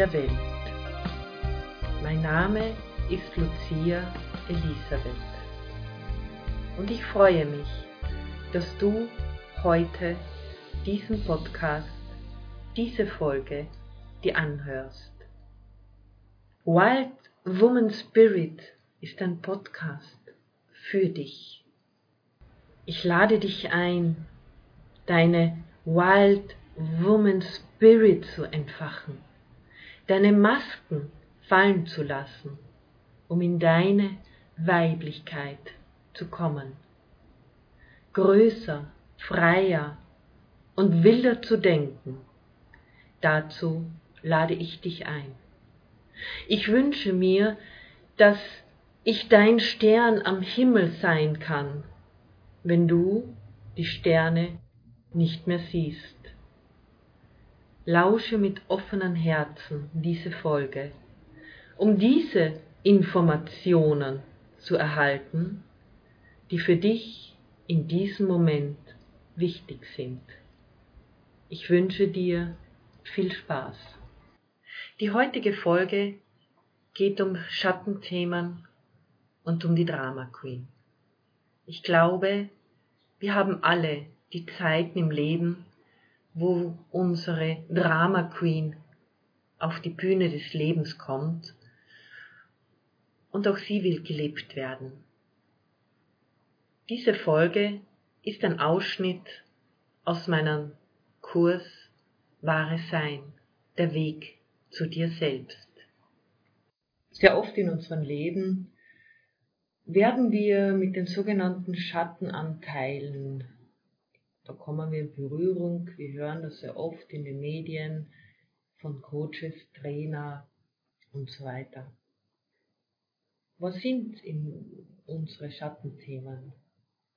der Welt. Mein Name ist Lucia Elisabeth und ich freue mich, dass du heute diesen Podcast, diese Folge dir anhörst. Wild Woman Spirit ist ein Podcast für dich. Ich lade dich ein, deine Wild Woman Spirit zu entfachen, deine Masken fallen zu lassen, um in deine Weiblichkeit zu kommen. Größer, freier und wilder zu denken, dazu lade ich dich ein. Ich wünsche mir, dass ich dein Stern am Himmel sein kann, wenn du die Sterne nicht mehr siehst. Lausche mit offenen Herzen diese Folge, um diese Informationen zu erhalten, die für dich in diesem Moment wichtig sind. Ich wünsche dir viel Spaß. Die heutige Folge geht um Schattenthemen und um die Drama Queen. Ich glaube, wir haben alle die Zeiten im Leben, wo unsere Drama Queen auf die Bühne des Lebens kommt und auch sie will gelebt werden. Diese Folge ist ein Ausschnitt aus meinem Kurs Wahre Sein, der Weg zu dir selbst. Sehr oft in unserem Leben werden wir mit den sogenannten Schattenanteilen da kommen wir in Berührung. Wir hören das sehr oft in den Medien von Coaches, Trainer und so weiter. Was sind unsere Schattenthemen?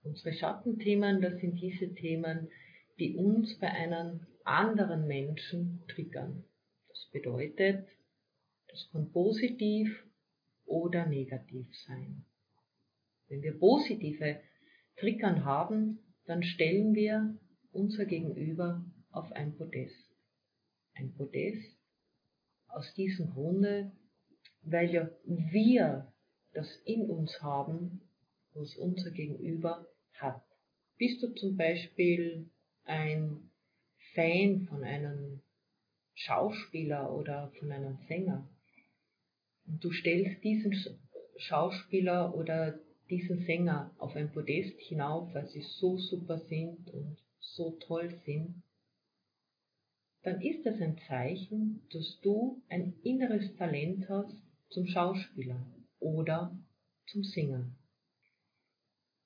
Unsere Schattenthemen, das sind diese Themen, die uns bei einem anderen Menschen triggern. Das bedeutet, das kann positiv oder negativ sein. Wenn wir positive Triggern haben, dann stellen wir unser Gegenüber auf ein Podest. Ein Podest aus diesem Grunde, weil ja wir das in uns haben, was unser Gegenüber hat. Bist du zum Beispiel ein Fan von einem Schauspieler oder von einem Sänger und du stellst diesen Schauspieler oder diesen Sänger auf ein Podest hinauf, weil sie so super sind und so toll sind, dann ist das ein Zeichen, dass du ein inneres Talent hast zum Schauspieler oder zum Singen.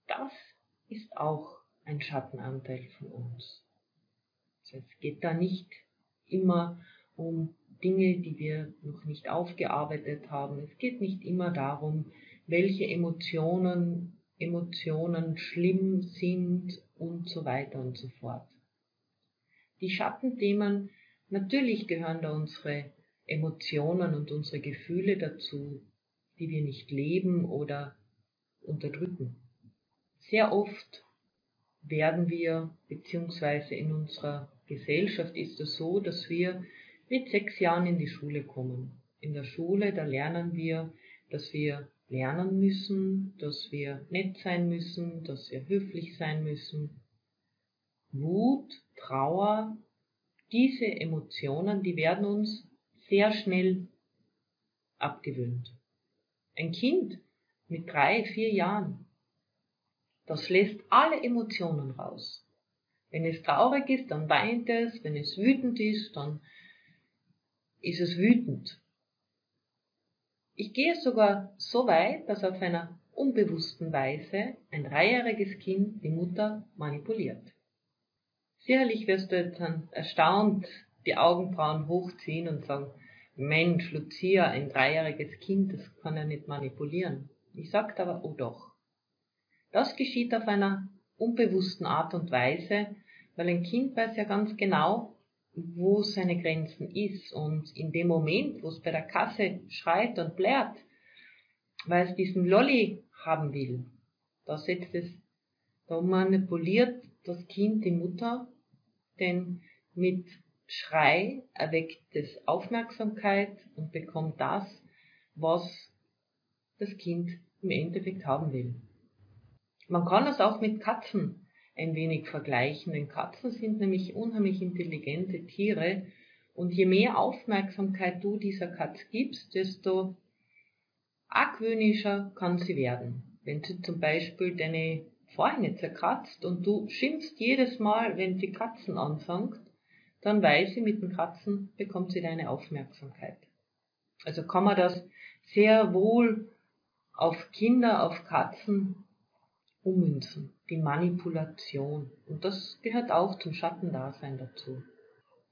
Das ist auch ein Schattenanteil von uns. Heißt, es geht da nicht immer um Dinge, die wir noch nicht aufgearbeitet haben. Es geht nicht immer darum, welche Emotionen, Emotionen schlimm sind und so weiter und so fort. Die Schattenthemen, natürlich gehören da unsere Emotionen und unsere Gefühle dazu, die wir nicht leben oder unterdrücken. Sehr oft werden wir, beziehungsweise in unserer Gesellschaft ist es so, dass wir mit sechs Jahren in die Schule kommen. In der Schule, da lernen wir, dass wir lernen müssen, dass wir nett sein müssen, dass wir höflich sein müssen. Wut, Trauer, diese Emotionen, die werden uns sehr schnell abgewöhnt. Ein Kind mit drei, vier Jahren, das lässt alle Emotionen raus. Wenn es traurig ist, dann weint es, wenn es wütend ist, dann ist es wütend. Ich gehe sogar so weit, dass auf einer unbewussten Weise ein dreijähriges Kind die Mutter manipuliert. Sicherlich wirst du jetzt dann erstaunt die Augenbrauen hochziehen und sagen, Mensch, Lucia, ein dreijähriges Kind, das kann er nicht manipulieren. Ich sage aber, oh doch. Das geschieht auf einer unbewussten Art und Weise, weil ein Kind weiß ja ganz genau, wo seine Grenzen ist. Und in dem Moment, wo es bei der Kasse schreit und blärt, weil es diesen Lolli haben will, da setzt es, da manipuliert das Kind die Mutter, denn mit Schrei erweckt es Aufmerksamkeit und bekommt das, was das Kind im Endeffekt haben will. Man kann das auch mit Katzen ein wenig vergleichen, denn Katzen sind nämlich unheimlich intelligente Tiere und je mehr Aufmerksamkeit du dieser Katz gibst, desto argwöhnischer kann sie werden. Wenn sie zum Beispiel deine Vorhänge zerkratzt und du schimpfst jedes Mal, wenn sie Katzen anfängt, dann weiß sie, mit den Katzen bekommt sie deine Aufmerksamkeit. Also kann man das sehr wohl auf Kinder, auf Katzen ummünzen, die Manipulation. Und das gehört auch zum Schattendasein dazu.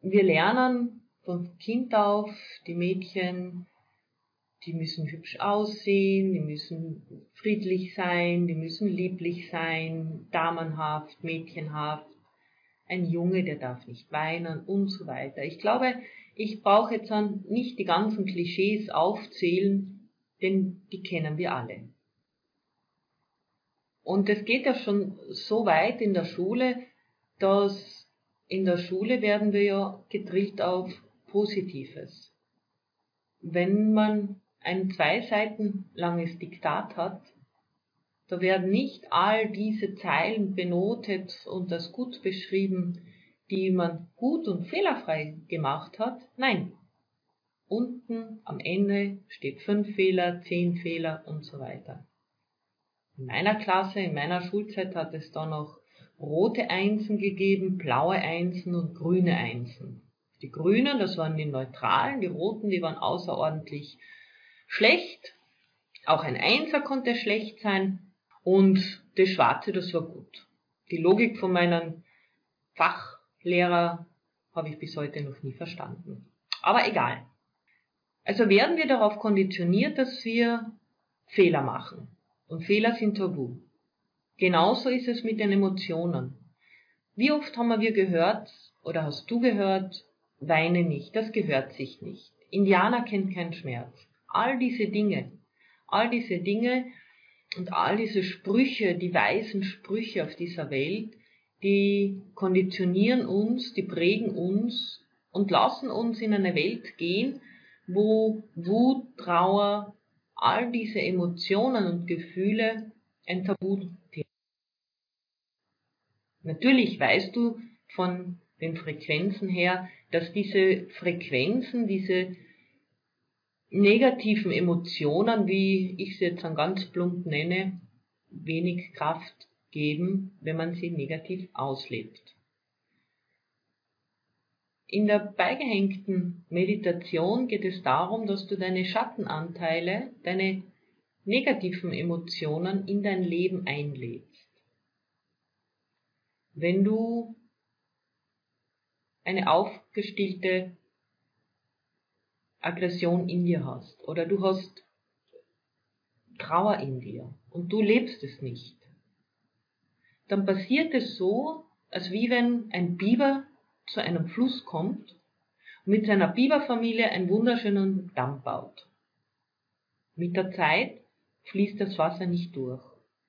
Wir lernen von Kind auf, die Mädchen, die müssen hübsch aussehen, die müssen friedlich sein, die müssen lieblich sein, damenhaft, mädchenhaft. Ein Junge, der darf nicht weinen und so weiter. Ich glaube, ich brauche jetzt nicht die ganzen Klischees aufzählen, denn die kennen wir alle. Und es geht ja schon so weit in der Schule, dass in der Schule werden wir ja gedrillt auf Positives. Wenn man ein zwei Seiten langes Diktat hat, da werden nicht all diese Zeilen benotet und das gut beschrieben, die man gut und fehlerfrei gemacht hat. Nein. Unten am Ende steht fünf Fehler, zehn Fehler und so weiter. In meiner Klasse, in meiner Schulzeit hat es da noch rote Einsen gegeben, blaue Einsen und grüne Einsen. Die grünen, das waren die neutralen, die roten, die waren außerordentlich schlecht. Auch ein Einser konnte schlecht sein. Und das Schwarze, das war gut. Die Logik von meinem Fachlehrer habe ich bis heute noch nie verstanden. Aber egal. Also werden wir darauf konditioniert, dass wir Fehler machen. Und Fehler sind tabu. Genauso ist es mit den Emotionen. Wie oft haben wir gehört, oder hast du gehört, weine nicht, das gehört sich nicht. Indianer kennt keinen Schmerz. All diese Dinge, all diese Dinge und all diese Sprüche, die weisen Sprüche auf dieser Welt, die konditionieren uns, die prägen uns und lassen uns in eine Welt gehen, wo Wut, Trauer, all diese Emotionen und Gefühle ein Tabuthema. Natürlich weißt du von den Frequenzen her, dass diese Frequenzen, diese negativen Emotionen, wie ich sie jetzt dann ganz plump nenne, wenig Kraft geben, wenn man sie negativ auslebt. In der beigehängten Meditation geht es darum, dass du deine Schattenanteile, deine negativen Emotionen in dein Leben einlädst. Wenn du eine aufgestillte Aggression in dir hast oder du hast Trauer in dir und du lebst es nicht, dann passiert es so, als wie wenn ein Biber zu einem Fluss kommt und mit seiner Biberfamilie einen wunderschönen Damm baut. Mit der Zeit fließt das Wasser nicht durch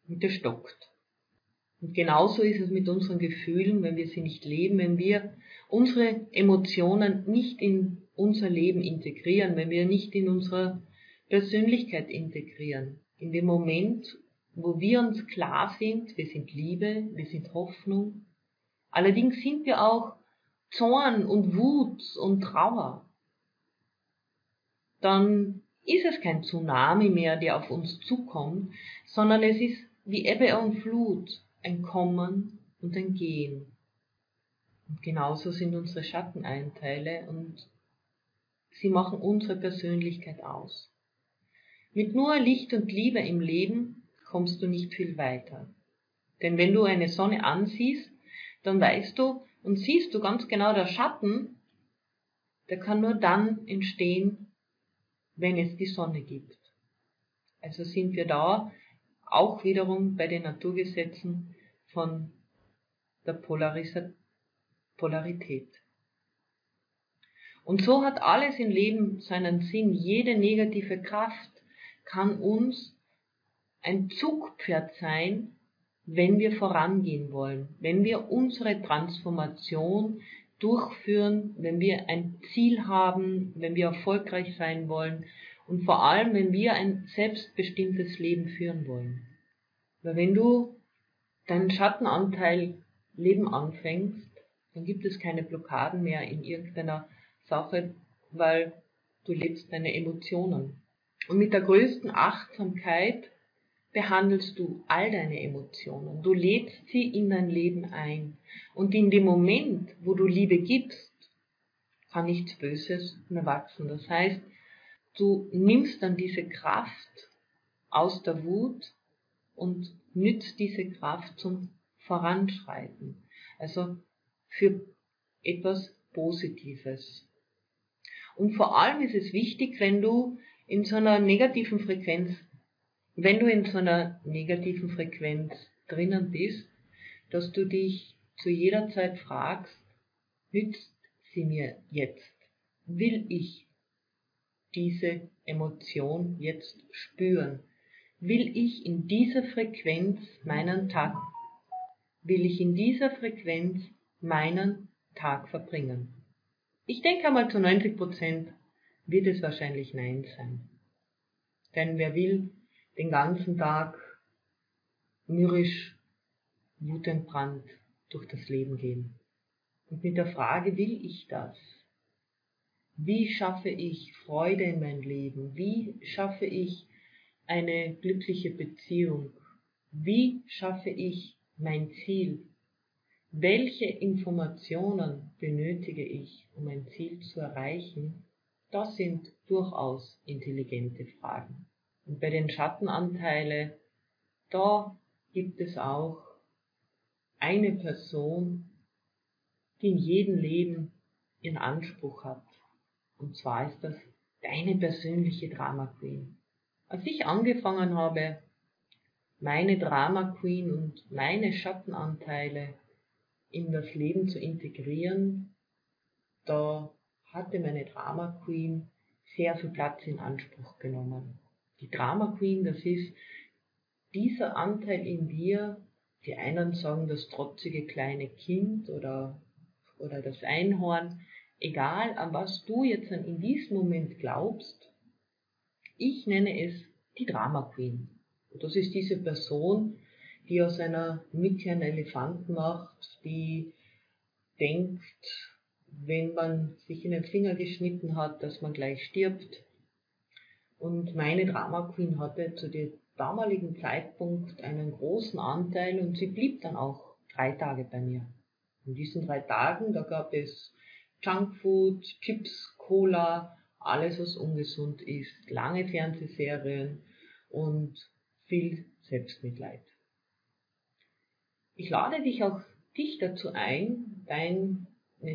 und es stockt. Und genauso ist es mit unseren Gefühlen, wenn wir sie nicht leben, wenn wir unsere Emotionen nicht in unser Leben integrieren, wenn wir nicht in unsere Persönlichkeit integrieren. In dem Moment, wo wir uns klar sind, wir sind Liebe, wir sind Hoffnung. Allerdings sind wir auch Zorn und Wut und Trauer. Dann ist es kein Tsunami mehr, der auf uns zukommt, sondern es ist wie Ebbe und Flut, ein Kommen und ein Gehen. Und genauso sind unsere Schatteneinteile und Sie machen unsere Persönlichkeit aus. Mit nur Licht und Liebe im Leben kommst du nicht viel weiter. Denn wenn du eine Sonne ansiehst, dann weißt du und siehst du ganz genau der Schatten, der kann nur dann entstehen, wenn es die Sonne gibt. Also sind wir da auch wiederum bei den Naturgesetzen von der Polarität. Und so hat alles im Leben seinen Sinn. Jede negative Kraft kann uns ein Zugpferd sein, wenn wir vorangehen wollen, wenn wir unsere Transformation, durchführen, wenn wir ein Ziel haben, wenn wir erfolgreich sein wollen und vor allem, wenn wir ein selbstbestimmtes Leben führen wollen. Weil wenn du deinen Schattenanteil Leben anfängst, dann gibt es keine Blockaden mehr in irgendeiner Sache, weil du lebst deine Emotionen. Und mit der größten Achtsamkeit behandelst du all deine Emotionen. Du lädst sie in dein Leben ein. Und in dem Moment, wo du Liebe gibst, kann nichts Böses mehr wachsen. Das heißt, du nimmst dann diese Kraft aus der Wut und nützt diese Kraft zum Voranschreiten. Also für etwas Positives. Und vor allem ist es wichtig, wenn du in so einer negativen Frequenz wenn du in so einer negativen Frequenz drinnen bist, dass du dich zu jeder Zeit fragst, nützt sie mir jetzt? Will ich diese Emotion jetzt spüren? Will ich in dieser Frequenz meinen Tag, will ich in dieser Frequenz meinen Tag verbringen? Ich denke einmal zu 90 Prozent wird es wahrscheinlich Nein sein. Denn wer will den ganzen Tag mürrisch, wutentbrannt durch das Leben gehen. Und mit der Frage, will ich das? Wie schaffe ich Freude in mein Leben? Wie schaffe ich eine glückliche Beziehung? Wie schaffe ich mein Ziel? Welche Informationen benötige ich, um ein Ziel zu erreichen? Das sind durchaus intelligente Fragen. Und bei den Schattenanteile, da gibt es auch eine Person, die in jedem Leben ihren Anspruch hat. Und zwar ist das deine persönliche Drama Queen. Als ich angefangen habe, meine Drama Queen und meine Schattenanteile in das Leben zu integrieren, da hatte meine Drama Queen sehr viel Platz in Anspruch genommen. Die Drama Queen, das ist dieser Anteil in dir, die einen sagen das trotzige kleine Kind oder, oder das Einhorn, egal an was du jetzt in diesem Moment glaubst, ich nenne es die Drama Queen. Und das ist diese Person, die aus einer Mücke einen Elefanten macht, die denkt, wenn man sich in den Finger geschnitten hat, dass man gleich stirbt, und meine Drama Queen hatte zu dem damaligen Zeitpunkt einen großen Anteil und sie blieb dann auch drei Tage bei mir. In diesen drei Tagen, da gab es Junkfood, Chips, Cola, alles was ungesund ist, lange Fernsehserien und viel Selbstmitleid. Ich lade dich auch dich dazu ein, deine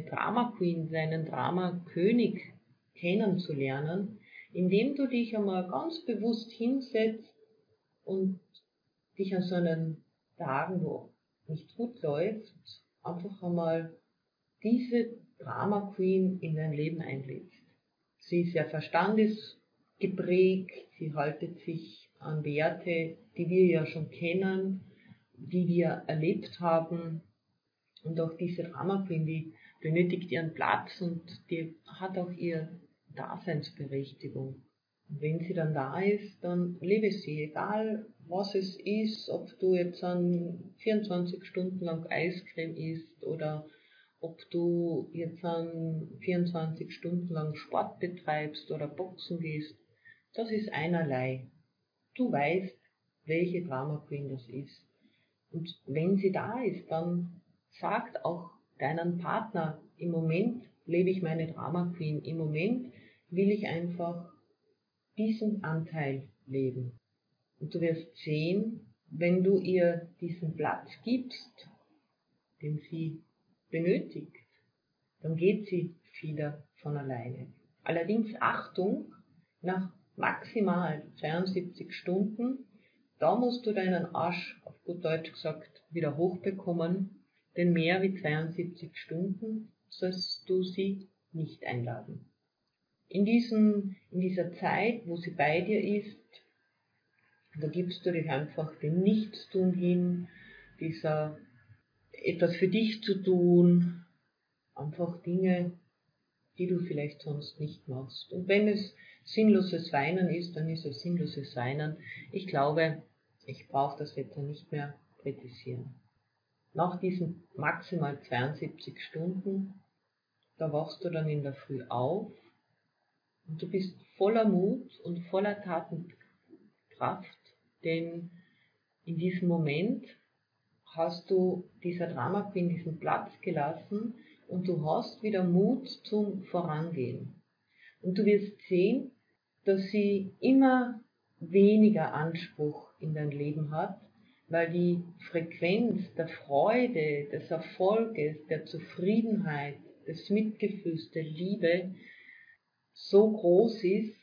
Drama Queen, deinen Drama König kennenzulernen, indem du dich einmal ganz bewusst hinsetzt und dich an so einen Tagen, wo nicht gut läuft, einfach einmal diese Drama Queen in dein Leben einlädst. Sie ist ja verstandesgeprägt, sie haltet sich an Werte, die wir ja schon kennen, die wir erlebt haben. Und auch diese Drama Queen, die benötigt ihren Platz und die hat auch ihr Daseinsberechtigung. Und wenn sie dann da ist, dann lebe sie, egal was es ist, ob du jetzt an 24 Stunden lang Eiscreme isst oder ob du jetzt an 24 Stunden lang Sport betreibst oder Boxen gehst, das ist einerlei. Du weißt, welche Drama Queen das ist. Und wenn sie da ist, dann sagt auch deinen Partner, im Moment lebe ich meine Drama Queen, im Moment will ich einfach diesen Anteil leben. Und du wirst sehen, wenn du ihr diesen Platz gibst, den sie benötigt, dann geht sie wieder von alleine. Allerdings Achtung, nach maximal 72 Stunden, da musst du deinen Arsch, auf gut Deutsch gesagt, wieder hochbekommen, denn mehr wie 72 Stunden sollst du sie nicht einladen in, diesem, in dieser Zeit, wo sie bei dir ist, da gibst du dich einfach dem Nichtstun hin, dieser etwas für dich zu tun, einfach Dinge, die du vielleicht sonst nicht machst. Und wenn es sinnloses Weinen ist, dann ist es sinnloses Weinen. Ich glaube, ich brauche das Wetter nicht mehr kritisieren. Nach diesen maximal 72 Stunden, da wachst du dann in der Früh auf du bist voller Mut und voller Tatenkraft, denn in diesem Moment hast du dieser Drama Queen diesen Platz gelassen und du hast wieder Mut zum Vorangehen. Und du wirst sehen, dass sie immer weniger Anspruch in dein Leben hat, weil die Frequenz der Freude, des Erfolges, der Zufriedenheit, des Mitgefühls, der Liebe so groß ist,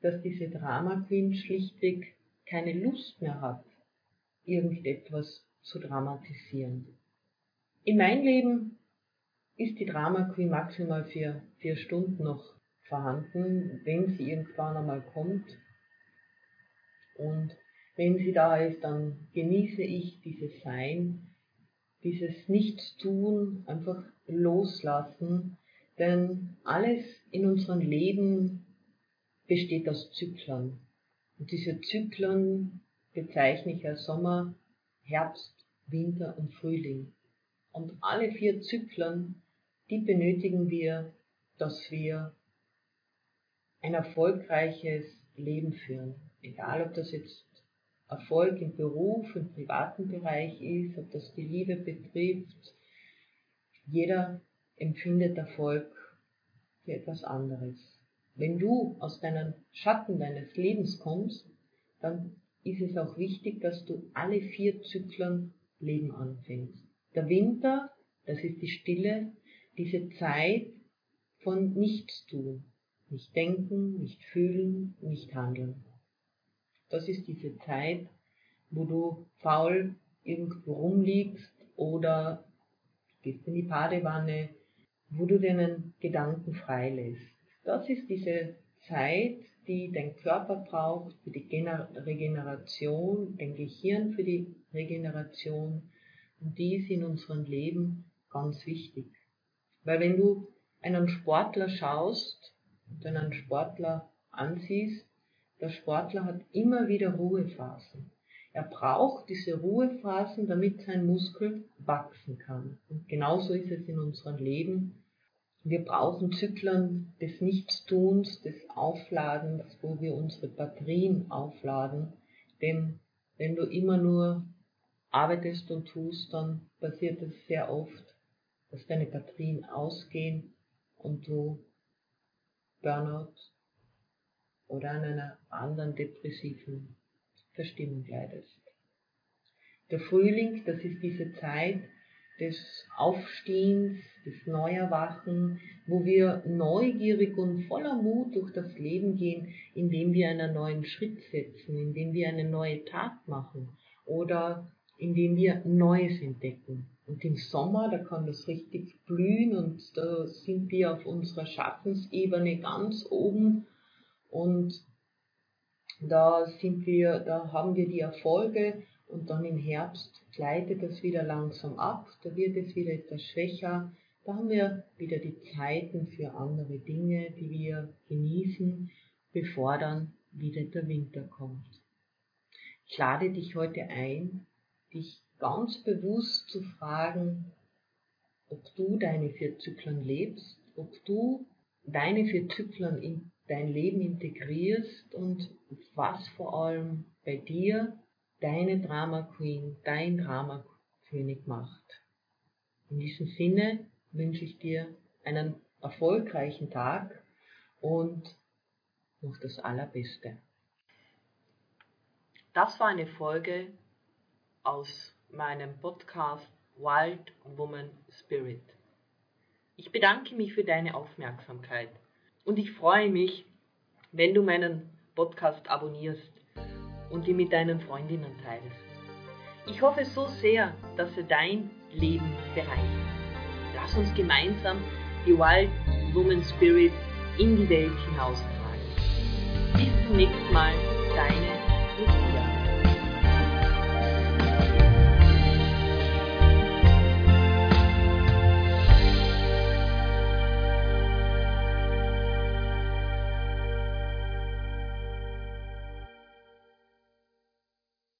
dass diese Drama Queen schlichtweg keine Lust mehr hat, irgendetwas zu dramatisieren. In mein Leben ist die Drama Queen maximal für vier Stunden noch vorhanden, wenn sie irgendwann einmal kommt. Und wenn sie da ist, dann genieße ich dieses Sein, dieses Nichtstun, einfach loslassen, denn alles in unserem Leben besteht aus Zyklen. Und diese Zyklen bezeichne ich als Sommer, Herbst, Winter und Frühling. Und alle vier Zyklen, die benötigen wir, dass wir ein erfolgreiches Leben führen. Egal, ob das jetzt Erfolg im Beruf, im privaten Bereich ist, ob das die Liebe betrifft. Jeder empfindet Erfolg für etwas anderes. Wenn du aus deinen Schatten deines Lebens kommst, dann ist es auch wichtig, dass du alle vier Zyklen Leben anfängst. Der Winter, das ist die Stille, diese Zeit von Nichtstun. Nicht denken, nicht fühlen, nicht handeln. Das ist diese Zeit, wo du faul irgendwo rumliegst oder gehst in die Badewanne, wo du deinen Gedanken freilässt. Das ist diese Zeit, die dein Körper braucht für die Regeneration, dein Gehirn für die Regeneration und die ist in unserem Leben ganz wichtig. Weil wenn du einen Sportler schaust und einen Sportler ansiehst, der Sportler hat immer wieder Ruhephasen. Er braucht diese Ruhephasen, damit sein Muskel wachsen kann. Und genauso ist es in unserem Leben. Wir brauchen Zyklen des Nichtstuns, des Aufladens, wo wir unsere Batterien aufladen. Denn wenn du immer nur arbeitest und tust, dann passiert es sehr oft, dass deine Batterien ausgehen und du Burnout oder an einer anderen depressiven Verstimmung leidest. Der Frühling, das ist diese Zeit, des Aufstehens, des Neuerwachen, wo wir neugierig und voller Mut durch das Leben gehen, indem wir einen neuen Schritt setzen, indem wir eine neue Tat machen oder indem wir Neues entdecken. Und im Sommer, da kann das richtig blühen und da sind wir auf unserer Schaffensebene ganz oben und da sind wir, da haben wir die Erfolge und dann im Herbst gleitet das wieder langsam ab, da wird es wieder etwas schwächer, da haben wir wieder die Zeiten für andere Dinge, die wir genießen, bevor dann wieder der Winter kommt. Ich lade dich heute ein, dich ganz bewusst zu fragen, ob du deine vier Zyklen lebst, ob du deine vier Zyklen in dein Leben integrierst und was vor allem bei dir deine Drama Queen, dein Drama König macht. In diesem Sinne wünsche ich dir einen erfolgreichen Tag und noch das Allerbeste. Das war eine Folge aus meinem Podcast Wild Woman Spirit. Ich bedanke mich für deine Aufmerksamkeit und ich freue mich, wenn du meinen Podcast abonnierst und ihn mit deinen Freundinnen teilst. Ich hoffe so sehr, dass er dein Leben bereichert. Lass uns gemeinsam die Wild Woman Spirit in die Welt hinaustragen. Bis zum nächsten Mal.